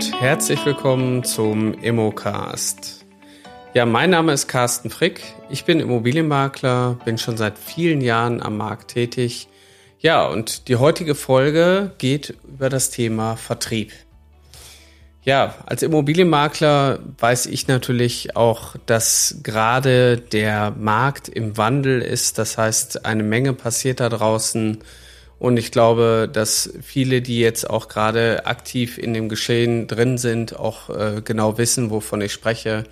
und herzlich willkommen zum Immocast. Ja, mein Name ist Carsten Frick. Ich bin Immobilienmakler, bin schon seit vielen Jahren am Markt tätig. Ja, und die heutige Folge geht über das Thema Vertrieb. Ja, als Immobilienmakler weiß ich natürlich auch, dass gerade der Markt im Wandel ist. Das heißt, eine Menge passiert da draußen. Und ich glaube, dass viele, die jetzt auch gerade aktiv in dem Geschehen drin sind, auch äh, genau wissen, wovon ich spreche.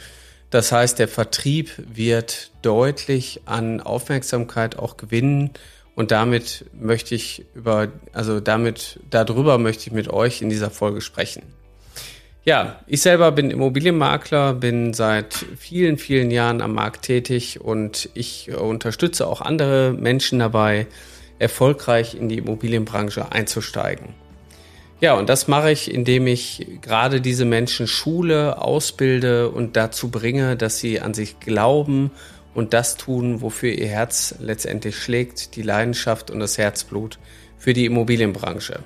Das heißt, der Vertrieb wird deutlich an Aufmerksamkeit auch gewinnen. Und damit möchte ich über, also damit, darüber möchte ich mit euch in dieser Folge sprechen. Ja, ich selber bin Immobilienmakler, bin seit vielen, vielen Jahren am Markt tätig und ich unterstütze auch andere Menschen dabei, erfolgreich in die Immobilienbranche einzusteigen. Ja, und das mache ich, indem ich gerade diese Menschen schule, ausbilde und dazu bringe, dass sie an sich glauben und das tun, wofür ihr Herz letztendlich schlägt, die Leidenschaft und das Herzblut für die Immobilienbranche.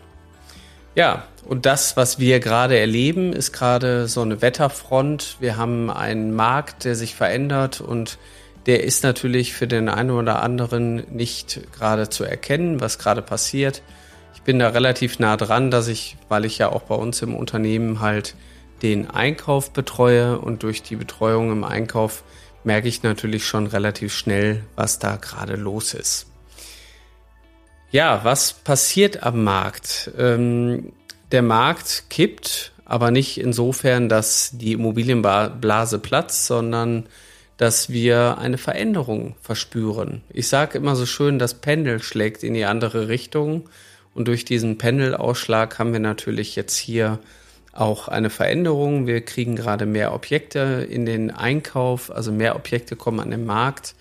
Ja, und das, was wir gerade erleben, ist gerade so eine Wetterfront. Wir haben einen Markt, der sich verändert und der ist natürlich für den einen oder anderen nicht gerade zu erkennen, was gerade passiert. Ich bin da relativ nah dran, dass ich, weil ich ja auch bei uns im Unternehmen halt den Einkauf betreue und durch die Betreuung im Einkauf merke ich natürlich schon relativ schnell, was da gerade los ist. Ja, was passiert am Markt? Ähm, der Markt kippt, aber nicht insofern, dass die Immobilienblase platzt, sondern dass wir eine Veränderung verspüren. Ich sage immer so schön, das Pendel schlägt in die andere Richtung. Und durch diesen Pendelausschlag haben wir natürlich jetzt hier auch eine Veränderung. Wir kriegen gerade mehr Objekte in den Einkauf, also mehr Objekte kommen an den Markt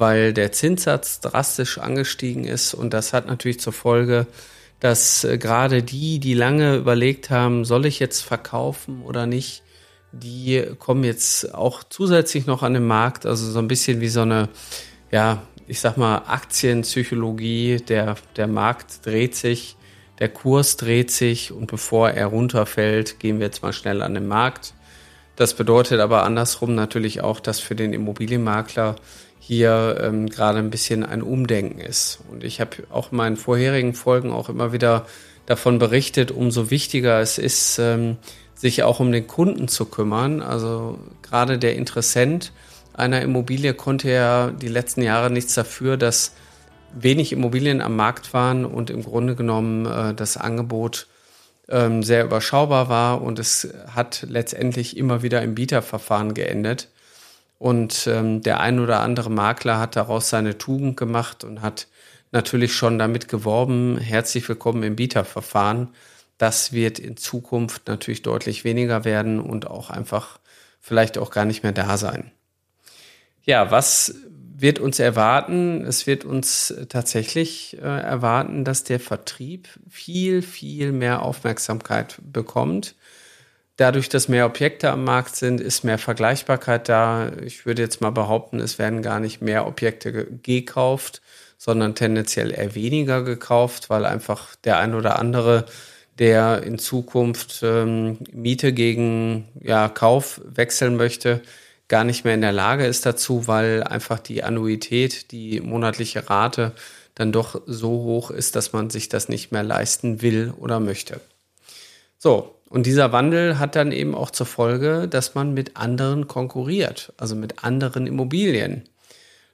weil der Zinssatz drastisch angestiegen ist und das hat natürlich zur Folge, dass äh, gerade die, die lange überlegt haben, soll ich jetzt verkaufen oder nicht, die kommen jetzt auch zusätzlich noch an den Markt, also so ein bisschen wie so eine, ja, ich sag mal, Aktienpsychologie, der, der Markt dreht sich, der Kurs dreht sich und bevor er runterfällt, gehen wir jetzt mal schnell an den Markt. Das bedeutet aber andersrum natürlich auch, dass für den Immobilienmakler hier ähm, gerade ein bisschen ein Umdenken ist. Und ich habe auch in meinen vorherigen Folgen auch immer wieder davon berichtet, umso wichtiger es ist, ähm, sich auch um den Kunden zu kümmern. Also gerade der Interessent einer Immobilie konnte ja die letzten Jahre nichts dafür, dass wenig Immobilien am Markt waren und im Grunde genommen äh, das Angebot ähm, sehr überschaubar war und es hat letztendlich immer wieder im Bieterverfahren geendet. Und ähm, der ein oder andere Makler hat daraus seine Tugend gemacht und hat natürlich schon damit geworben, herzlich willkommen im Bieterverfahren. Das wird in Zukunft natürlich deutlich weniger werden und auch einfach vielleicht auch gar nicht mehr da sein. Ja, was wird uns erwarten? Es wird uns tatsächlich äh, erwarten, dass der Vertrieb viel, viel mehr Aufmerksamkeit bekommt. Dadurch, dass mehr Objekte am Markt sind, ist mehr Vergleichbarkeit da. Ich würde jetzt mal behaupten, es werden gar nicht mehr Objekte gekauft, sondern tendenziell eher weniger gekauft, weil einfach der ein oder andere, der in Zukunft ähm, Miete gegen ja, Kauf wechseln möchte, gar nicht mehr in der Lage ist dazu, weil einfach die Annuität, die monatliche Rate dann doch so hoch ist, dass man sich das nicht mehr leisten will oder möchte. So, und dieser Wandel hat dann eben auch zur Folge, dass man mit anderen konkurriert, also mit anderen Immobilien.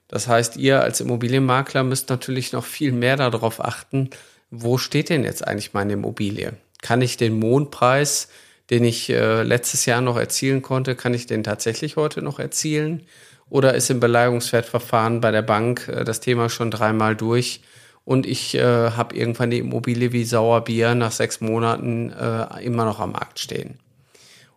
Das heißt, ihr als Immobilienmakler müsst natürlich noch viel mehr darauf achten, wo steht denn jetzt eigentlich meine Immobilie? Kann ich den Mondpreis, den ich äh, letztes Jahr noch erzielen konnte, kann ich den tatsächlich heute noch erzielen? Oder ist im Beleihungswertverfahren bei der Bank äh, das Thema schon dreimal durch und ich äh, habe irgendwann die Immobilie wie Sauerbier nach sechs Monaten äh, immer noch am Markt stehen.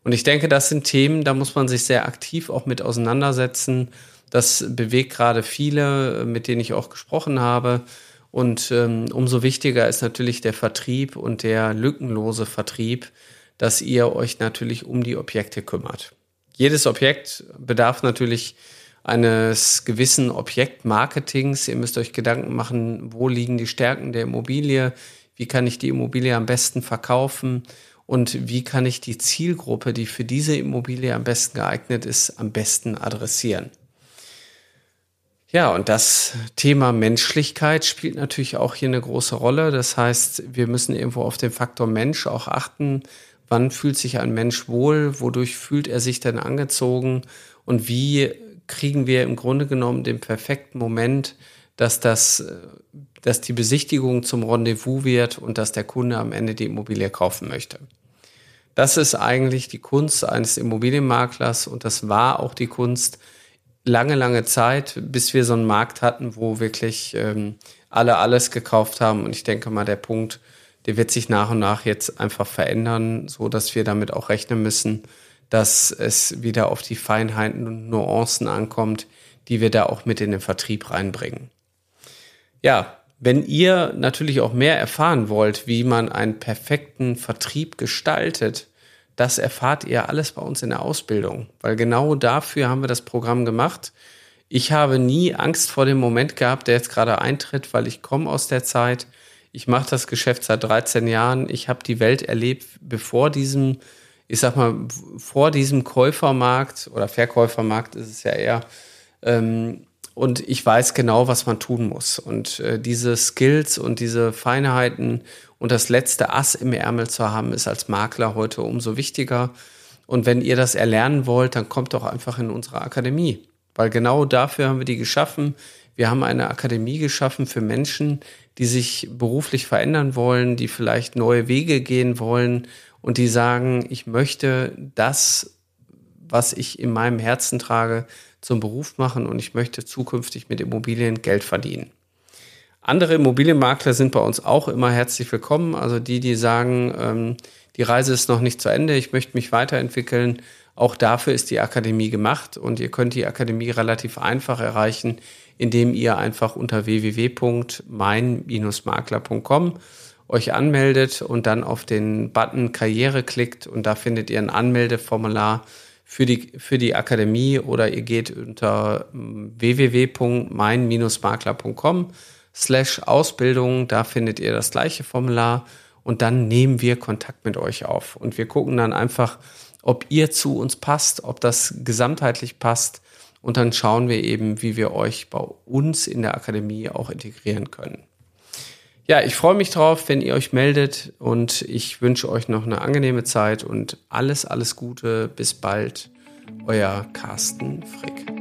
Und ich denke, das sind Themen, da muss man sich sehr aktiv auch mit auseinandersetzen. Das bewegt gerade viele, mit denen ich auch gesprochen habe. Und ähm, umso wichtiger ist natürlich der Vertrieb und der lückenlose Vertrieb, dass ihr euch natürlich um die Objekte kümmert. Jedes Objekt bedarf natürlich eines gewissen Objektmarketings. Ihr müsst euch Gedanken machen, wo liegen die Stärken der Immobilie, wie kann ich die Immobilie am besten verkaufen und wie kann ich die Zielgruppe, die für diese Immobilie am besten geeignet ist, am besten adressieren. Ja, und das Thema Menschlichkeit spielt natürlich auch hier eine große Rolle. Das heißt, wir müssen irgendwo auf den Faktor Mensch auch achten. Wann fühlt sich ein Mensch wohl? Wodurch fühlt er sich denn angezogen? Und wie kriegen wir im Grunde genommen den perfekten Moment, dass das, dass die Besichtigung zum Rendezvous wird und dass der Kunde am Ende die Immobilie kaufen möchte? Das ist eigentlich die Kunst eines Immobilienmaklers und das war auch die Kunst, lange, lange Zeit, bis wir so einen Markt hatten, wo wirklich ähm, alle alles gekauft haben. Und ich denke mal, der Punkt, der wird sich nach und nach jetzt einfach verändern, so dass wir damit auch rechnen müssen, dass es wieder auf die Feinheiten und Nuancen ankommt, die wir da auch mit in den Vertrieb reinbringen. Ja, wenn ihr natürlich auch mehr erfahren wollt, wie man einen perfekten Vertrieb gestaltet, das erfahrt ihr alles bei uns in der Ausbildung, weil genau dafür haben wir das Programm gemacht. Ich habe nie Angst vor dem Moment gehabt, der jetzt gerade eintritt, weil ich komme aus der Zeit. Ich mache das Geschäft seit 13 Jahren. Ich habe die Welt erlebt, bevor diesem, ich sag mal, vor diesem Käufermarkt oder Verkäufermarkt ist es ja eher. Ähm, und ich weiß genau, was man tun muss. Und äh, diese Skills und diese Feinheiten und das letzte Ass im Ärmel zu haben, ist als Makler heute umso wichtiger. Und wenn ihr das erlernen wollt, dann kommt doch einfach in unsere Akademie. Weil genau dafür haben wir die geschaffen. Wir haben eine Akademie geschaffen für Menschen, die sich beruflich verändern wollen, die vielleicht neue Wege gehen wollen und die sagen, ich möchte das, was ich in meinem Herzen trage, zum Beruf machen und ich möchte zukünftig mit Immobilien Geld verdienen. Andere Immobilienmakler sind bei uns auch immer herzlich willkommen. Also die, die sagen, ähm, die Reise ist noch nicht zu Ende, ich möchte mich weiterentwickeln. Auch dafür ist die Akademie gemacht und ihr könnt die Akademie relativ einfach erreichen, indem ihr einfach unter www.mein-makler.com euch anmeldet und dann auf den Button Karriere klickt und da findet ihr ein Anmeldeformular für die, für die Akademie oder ihr geht unter www.mein-makler.com slash Ausbildung, da findet ihr das gleiche Formular. Und dann nehmen wir Kontakt mit euch auf. Und wir gucken dann einfach, ob ihr zu uns passt, ob das gesamtheitlich passt. Und dann schauen wir eben, wie wir euch bei uns in der Akademie auch integrieren können. Ja, ich freue mich drauf, wenn ihr euch meldet und ich wünsche euch noch eine angenehme Zeit und alles, alles Gute. Bis bald. Euer Carsten Frick.